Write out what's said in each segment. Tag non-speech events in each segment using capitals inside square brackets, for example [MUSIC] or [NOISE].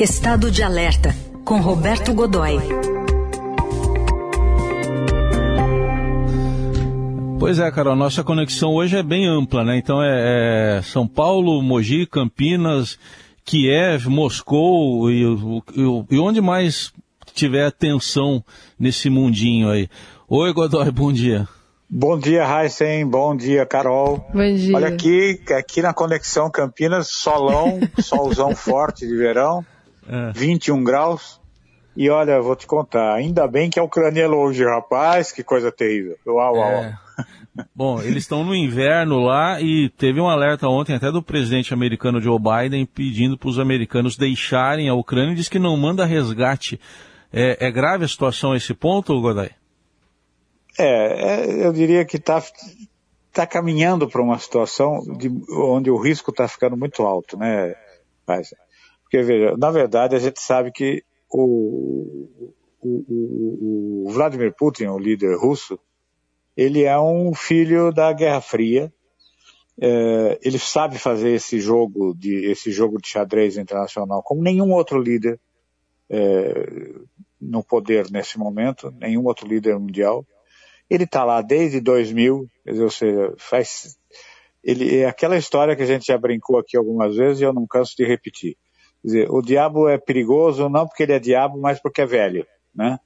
Estado de Alerta, com Roberto Godoy. Pois é, Carol, nossa conexão hoje é bem ampla, né? Então é, é São Paulo, Mogi, Campinas, Kiev, Moscou e, e, e onde mais tiver atenção nesse mundinho aí. Oi, Godoy, bom dia. Bom dia, Heisen. Bom dia, Carol. Bom dia. Olha aqui, aqui na Conexão Campinas, solão, [LAUGHS] solzão forte de verão é. 21 graus. E olha, vou te contar, ainda bem que a Ucrânia é longe, rapaz, que coisa terrível. Uau, uau. É. [LAUGHS] Bom, eles estão no inverno lá e teve um alerta ontem até do presidente americano Joe Biden pedindo para os americanos deixarem a Ucrânia e diz que não manda resgate. É, é grave a situação a esse ponto, Godoy? É, é eu diria que está tá caminhando para uma situação de, onde o risco está ficando muito alto, né? Mas, porque, veja, na verdade, a gente sabe que o, o, o, Vladimir Putin, o líder russo, ele é um filho da Guerra Fria. É, ele sabe fazer esse jogo de esse jogo de xadrez internacional como nenhum outro líder é, no poder nesse momento, nenhum outro líder mundial. Ele está lá desde 2000, dizer, ou seja, faz ele é aquela história que a gente já brincou aqui algumas vezes e eu não canso de repetir. Dizer, o diabo é perigoso não porque ele é diabo, mas porque é velho, né?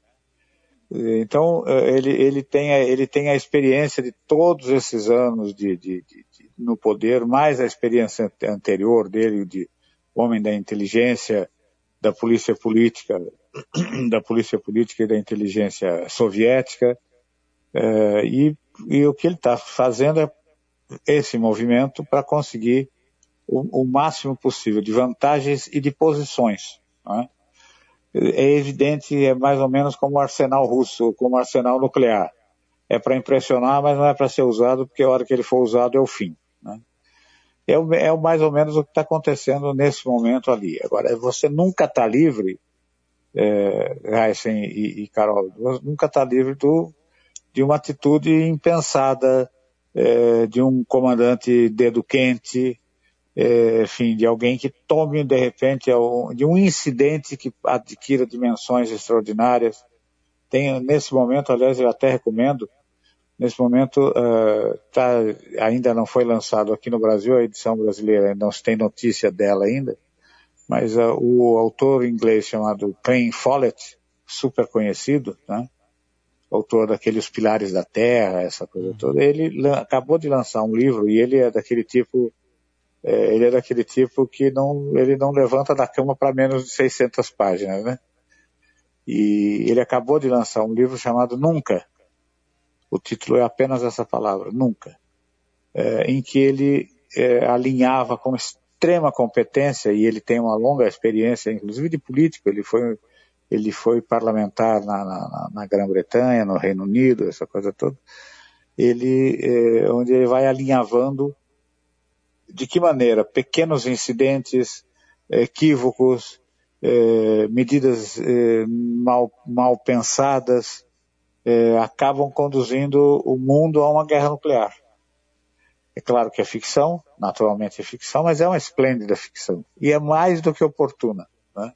Então, eh, ele, ele, tem, a, ele tem a experiência de todos esses anos de, de, de, de, no poder, mais a experiência anterior dele de homem da inteligência, da polícia política, [CLEARS THROAT] da polícia política e da inteligência soviética, é, e, e o que ele está fazendo é esse movimento para conseguir o, o, máximo possível de vantagens e de posições. É? é evidente, é mais ou menos como o arsenal russo, como o arsenal nuclear. É para impressionar, mas não é para ser usado, porque a hora que ele for usado é o fim. Né? É, é mais ou menos o que está acontecendo nesse momento ali. Agora, você nunca está livre, é, Heisen e, e Carol, nunca está livre do, de uma atitude impensada, é, de um comandante dedo quente, é, enfim, de alguém que tome de repente de um incidente que adquira dimensões extraordinárias. Tem nesse momento, aliás, eu até recomendo. Nesse momento, uh, tá, ainda não foi lançado aqui no Brasil a edição brasileira, não se tem notícia dela ainda, mas uh, o autor inglês chamado Ken Follett, super conhecido, né? autor daqueles Pilares da Terra, essa coisa uhum. toda, ele acabou de lançar um livro e ele é daquele tipo é, ele é daquele tipo que não, ele não levanta da cama para menos de 600 páginas, né? E ele acabou de lançar um livro chamado Nunca. O título é apenas essa palavra, Nunca. É, em que ele é, alinhava com extrema competência, e ele tem uma longa experiência, inclusive de político, ele foi, ele foi parlamentar na, na, na Grã-Bretanha, no Reino Unido, essa coisa toda. Ele, é, onde ele vai alinhavando de que maneira pequenos incidentes, equívocos, eh, medidas eh, mal, mal pensadas, eh, acabam conduzindo o mundo a uma guerra nuclear. É claro que é ficção, naturalmente é ficção, mas é uma esplêndida ficção. E é mais do que oportuna. Né?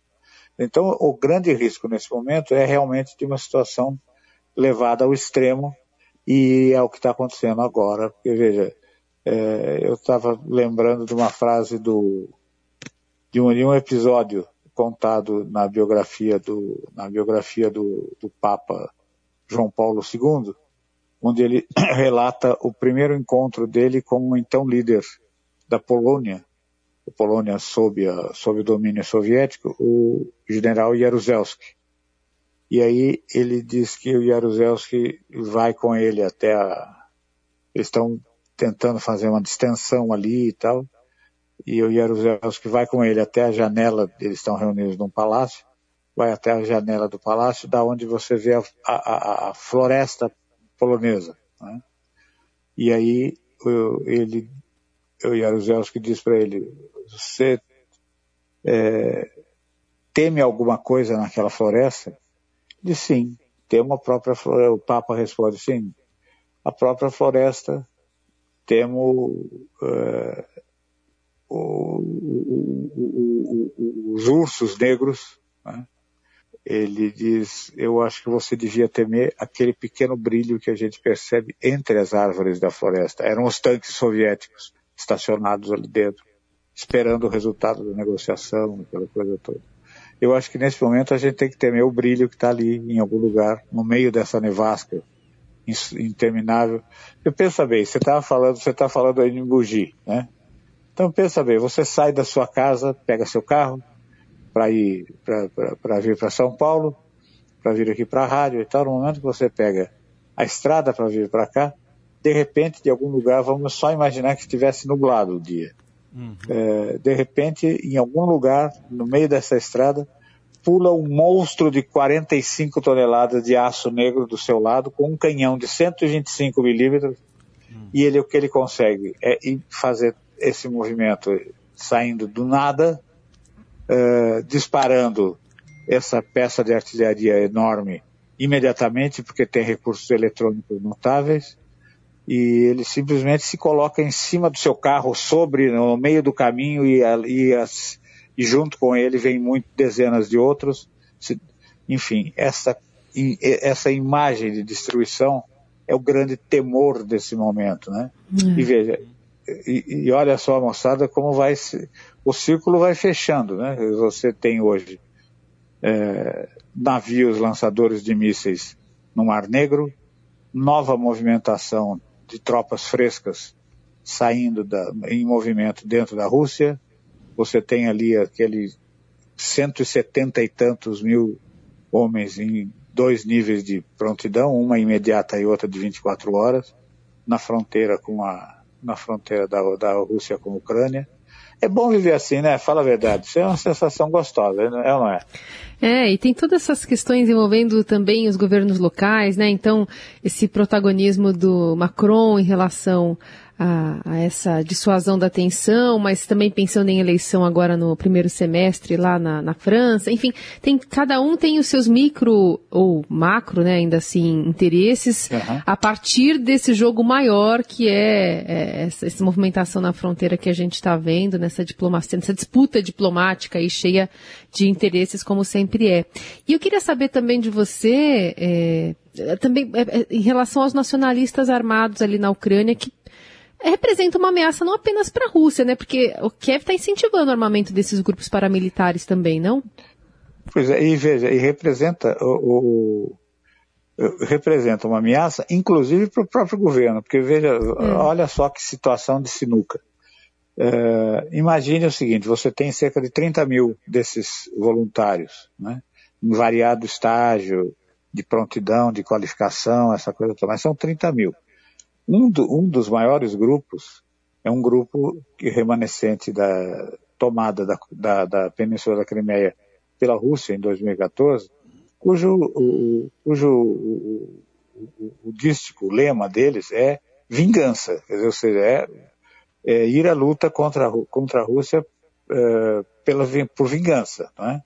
Então, o grande risco nesse momento é realmente de uma situação levada ao extremo, e é o que está acontecendo agora. Porque, veja, é, eu estava lembrando de uma frase do, de, um, de um episódio contado na biografia do, na biografia do, do Papa João Paulo II, onde ele [COUGHS] relata o primeiro encontro dele com o então líder da Polônia, a Polônia sob, a, sob o domínio soviético, o general Jaruzelski. E aí ele diz que o Jaruzelski vai com ele até a... Eles estão tentando fazer uma distensão ali e tal. E o Jaruzelski vai com ele até a janela, eles estão reunidos num palácio, vai até a janela do palácio, da onde você vê a, a, a floresta polonesa. Né? E aí ele, o Jaruzelski diz para ele, você é, teme alguma coisa naquela floresta? Diz sim, tem uma própria floresta. O Papa responde sim, a própria floresta temo uh, o, o, os ursos negros, né? ele diz, eu acho que você devia temer aquele pequeno brilho que a gente percebe entre as árvores da floresta. Eram os tanques soviéticos estacionados ali dentro, esperando o resultado da negociação, aquela coisa toda. Eu acho que nesse momento a gente tem que temer o brilho que está ali em algum lugar, no meio dessa nevasca interminável. Eu pensa bem, você estava falando, você está falando aí em Bugi, né? Então pensa bem, você sai da sua casa, pega seu carro, para ir para vir para São Paulo, para vir aqui para a rádio e tal. No momento que você pega a estrada para vir para cá, de repente, de algum lugar, vamos só imaginar que estivesse nublado o dia. Uhum. É, de repente, em algum lugar, no meio dessa estrada, pula um monstro de 45 toneladas de aço negro do seu lado, com um canhão de 125 milímetros, uhum. e ele o que ele consegue é fazer esse movimento saindo do nada uh, disparando essa peça de artilharia enorme imediatamente, porque tem recursos eletrônicos notáveis, e ele simplesmente se coloca em cima do seu carro, sobre, no meio do caminho, e, e, as, e junto com ele vem muito, dezenas de outros. Enfim, essa, essa imagem de destruição é o grande temor desse momento, né? Uhum. E veja, e, e, olha só, moçada, como vai se, o círculo vai fechando, né? Você tem hoje é, navios lançadores de mísseis no Mar Negro, nova movimentação de tropas frescas saindo da, em movimento dentro da Rússia. Você tem ali aquele 170 e tantos mil homens em dois níveis de prontidão, uma imediata e outra de 24 horas, na fronteira com a na fronteira da, da Rússia com a Ucrânia. É bom viver assim, né? Fala a verdade. Isso é uma sensação gostosa, é ou não é? É, e tem todas essas questões envolvendo também os governos locais, né? Então, esse protagonismo do Macron em relação a, a, essa dissuasão da tensão, mas também pensando em eleição agora no primeiro semestre lá na, na França. Enfim, tem, cada um tem os seus micro ou macro, né, ainda assim, interesses uhum. a partir desse jogo maior que é, é essa, essa, movimentação na fronteira que a gente está vendo, nessa diplomacia, nessa disputa diplomática aí cheia de interesses, como sempre é. E eu queria saber também de você, é, também é, é, em relação aos nacionalistas armados ali na Ucrânia, que representa uma ameaça não apenas para a Rússia, né? Porque o Kiev está incentivando o armamento desses grupos paramilitares também, não? Pois é, e veja, e representa o, o representa uma ameaça, inclusive para o próprio governo, porque veja, é. olha só que situação de sinuca. É, imagine o seguinte: você tem cerca de 30 mil desses voluntários, né, em variado estágio de prontidão, de qualificação, essa coisa toda, mas são 30 mil. Um, do, um dos maiores grupos é um grupo remanescente da tomada da, da, da Península da Crimeia pela Rússia em 2014, cujo, o, cujo o, o, o dístico, o lema deles é vingança, quer dizer, ou seja, é, é ir à luta contra, contra a Rússia é, pela, por vingança. Não é?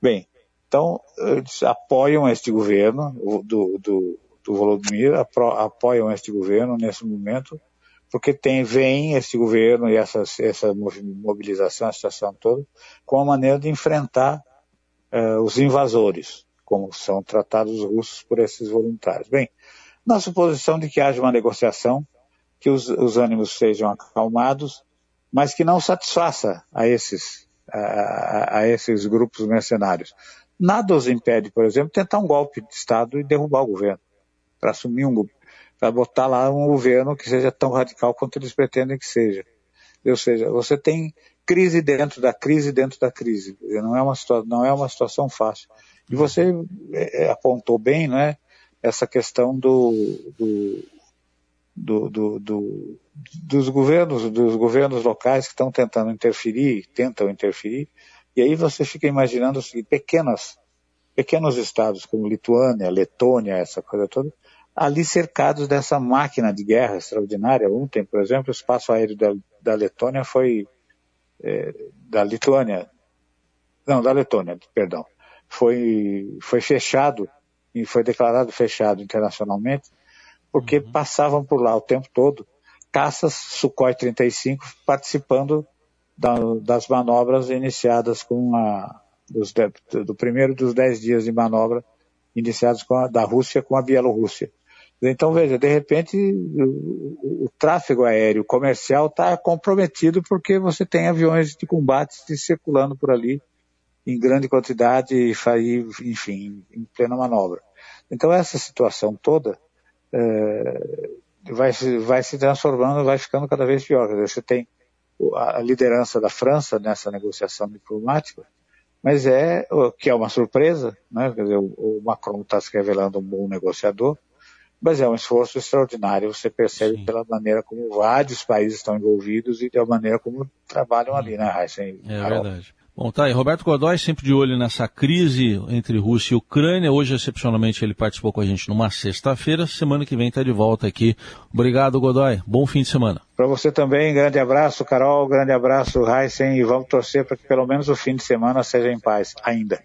Bem, então eles apoiam este governo do, do, do Volodymyr apoiam este governo nesse momento, porque tem, vem este governo e essa, essa mobilização, a situação toda, com a maneira de enfrentar uh, os invasores, como são tratados os russos por esses voluntários. Bem, na suposição de que haja uma negociação, que os, os ânimos sejam acalmados, mas que não satisfaça a esses, a, a, esses grupos mercenários. Nada os impede, por exemplo, tentar um golpe de Estado e derrubar o governo para assumir um para botar lá um governo que seja tão radical quanto eles pretendem que seja. Ou seja, você tem crise dentro da crise dentro da crise. Não é uma, não é uma situação fácil. E você é, é, apontou bem, né, essa questão do, do, do, do, do dos governos, dos governos locais que estão tentando interferir, tentam interferir, e aí você fica imaginando assim, pequenas, pequenos estados como Lituânia, Letônia, essa coisa toda, ali cercados dessa máquina de guerra extraordinária. Ontem, por exemplo, o espaço aéreo da, da Letônia foi. É, da Lituânia. Não, da Letônia, perdão. Foi, foi fechado e foi declarado fechado internacionalmente porque uhum. passavam por lá o tempo todo caças Sukhoi 35 participando da, das manobras iniciadas com a dos, do primeiro dos dez dias de manobra iniciados a, da Rússia com a Bielorrússia. Então, veja, de repente o, o tráfego aéreo comercial está comprometido porque você tem aviões de combate circulando por ali em grande quantidade e, enfim, em plena manobra. Então, essa situação toda é, vai, vai se transformando, vai ficando cada vez pior. Você tem a liderança da França nessa negociação diplomática, mas é que é uma surpresa, né? Quer dizer, o, Macron está se revelando um bom negociador, mas é um esforço extraordinário. Você percebe Sim. pela maneira como vários países estão envolvidos e da maneira como trabalham ali, né, Raíssa? É verdade. Bom, tá aí. Roberto Godoy, sempre de olho nessa crise entre Rússia e Ucrânia. Hoje, excepcionalmente, ele participou com a gente numa sexta-feira. Semana que vem está de volta aqui. Obrigado, Godoy. Bom fim de semana. Para você também, grande abraço, Carol. Grande abraço, Heisen. E vamos torcer para que pelo menos o fim de semana seja em paz, ainda.